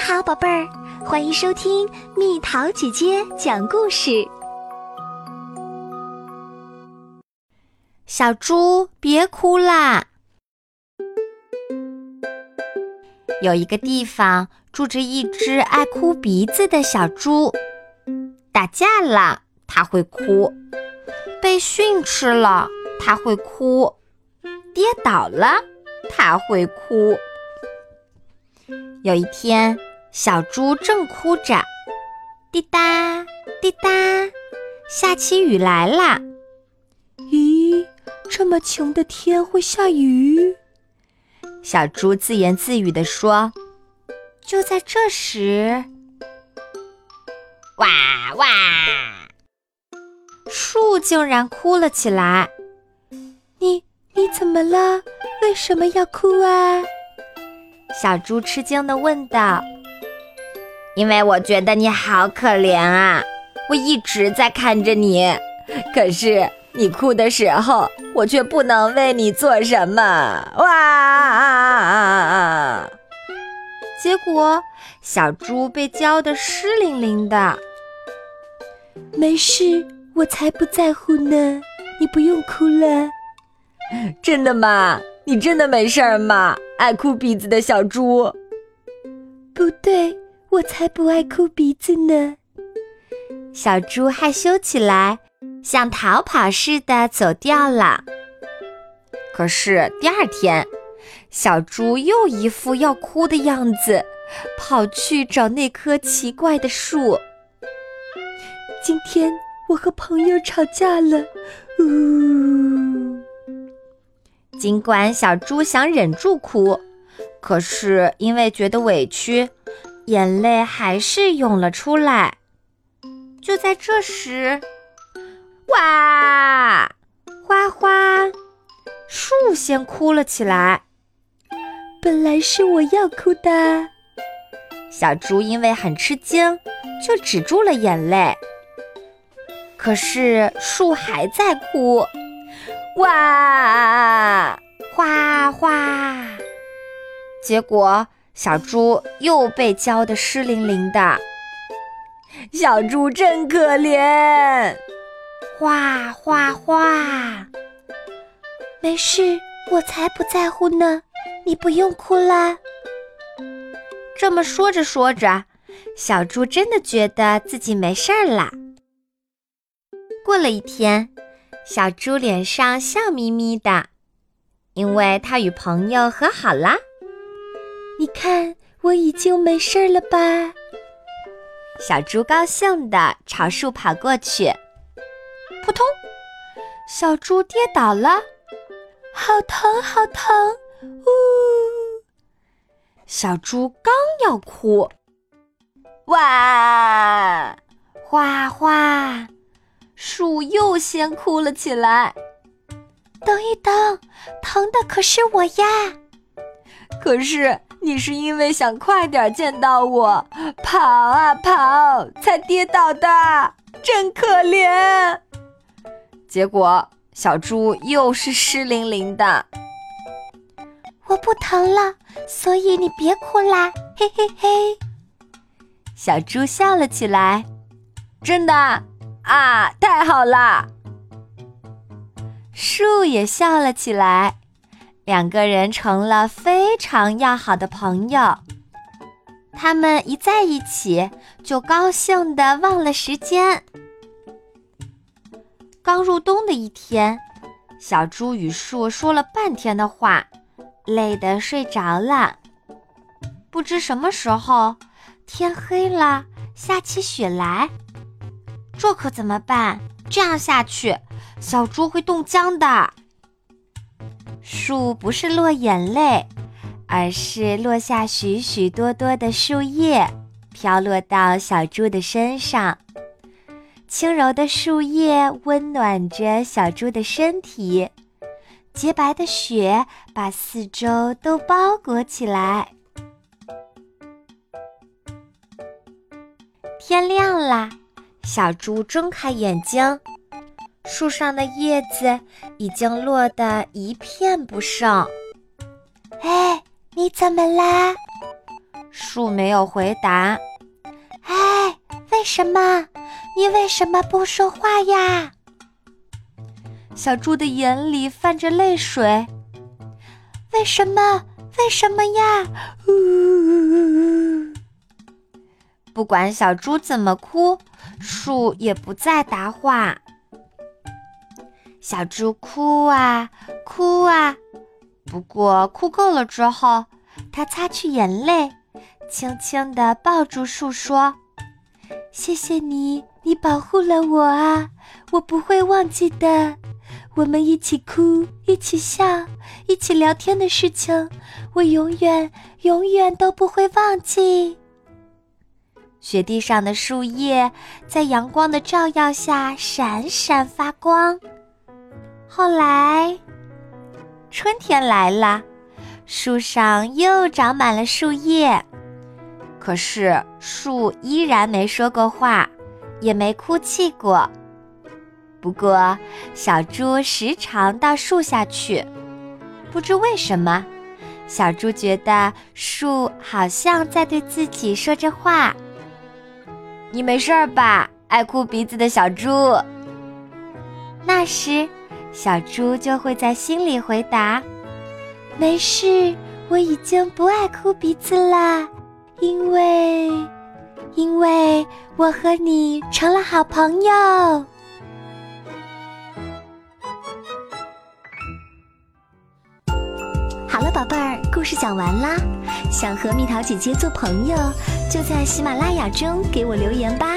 好，宝贝儿，欢迎收听蜜桃姐姐讲故事。小猪，别哭啦！有一个地方住着一只爱哭鼻子的小猪，打架了，它会哭；被训斥了，它会哭；跌倒了，它会哭。有一天，小猪正哭着，滴答滴答，下起雨来了。咦，这么晴的天会下雨？小猪自言自语地说。就在这时，哇哇，树竟然哭了起来。你你怎么了？为什么要哭啊？小猪吃惊地问道：“因为我觉得你好可怜啊！我一直在看着你，可是你哭的时候，我却不能为你做什么。”哇！结果小猪被浇得湿淋淋的。没事，我才不在乎呢，你不用哭了。真的吗？你真的没事儿吗？爱哭鼻子的小猪。不对，我才不爱哭鼻子呢。小猪害羞起来，像逃跑似的走掉了。可是第二天，小猪又一副要哭的样子，跑去找那棵奇怪的树。今天我和朋友吵架了，呜。尽管小猪想忍住哭，可是因为觉得委屈，眼泪还是涌了出来。就在这时，哇，花花，树先哭了起来。本来是我要哭的，小猪因为很吃惊，就止住了眼泪。可是树还在哭。哇，哗哗！结果小猪又被浇得湿淋淋的。小猪真可怜。哗哗哗！没事，我才不在乎呢。你不用哭啦。这么说着说着，小猪真的觉得自己没事儿啦。过了一天。小猪脸上笑眯眯的，因为他与朋友和好啦。你看，我已经没事了吧？小猪高兴地朝树跑过去，扑通！小猪跌倒了，好疼，好疼！呜！小猪刚要哭，哇！哗哗！树又先哭了起来。等一等，疼的可是我呀！可是你是因为想快点见到我，跑啊跑才跌倒的，真可怜。结果小猪又是湿淋淋的。我不疼了，所以你别哭啦，嘿嘿嘿。小猪笑了起来，真的。啊，太好啦！树也笑了起来，两个人成了非常要好的朋友。他们一在一起，就高兴的忘了时间。刚入冬的一天，小猪与树说了半天的话，累得睡着了。不知什么时候，天黑了，下起雪来。这可怎么办？这样下去，小猪会冻僵的。树不是落眼泪，而是落下许许多多的树叶，飘落到小猪的身上。轻柔的树叶温暖着小猪的身体，洁白的雪把四周都包裹起来。天亮啦。小猪睁开眼睛，树上的叶子已经落得一片不剩。哎，你怎么啦？树没有回答。哎，为什么？你为什么不说话呀？小猪的眼里泛着泪水。为什么？为什么呀？呜呜呜！不管小猪怎么哭，树也不再答话。小猪哭啊哭啊，不过哭够了之后，它擦去眼泪，轻轻地抱住树，说：“谢谢你，你保护了我啊，我不会忘记的。我们一起哭，一起笑，一起聊天的事情，我永远永远都不会忘记。”雪地上的树叶在阳光的照耀下闪闪发光。后来，春天来了，树上又长满了树叶，可是树依然没说过话，也没哭泣过。不过，小猪时常到树下去，不知为什么，小猪觉得树好像在对自己说着话。你没事吧，爱哭鼻子的小猪？那时。小猪就会在心里回答：“没事，我已经不爱哭鼻子啦，因为，因为我和你成了好朋友。”好了，宝贝儿，故事讲完啦。想和蜜桃姐姐做朋友，就在喜马拉雅中给我留言吧。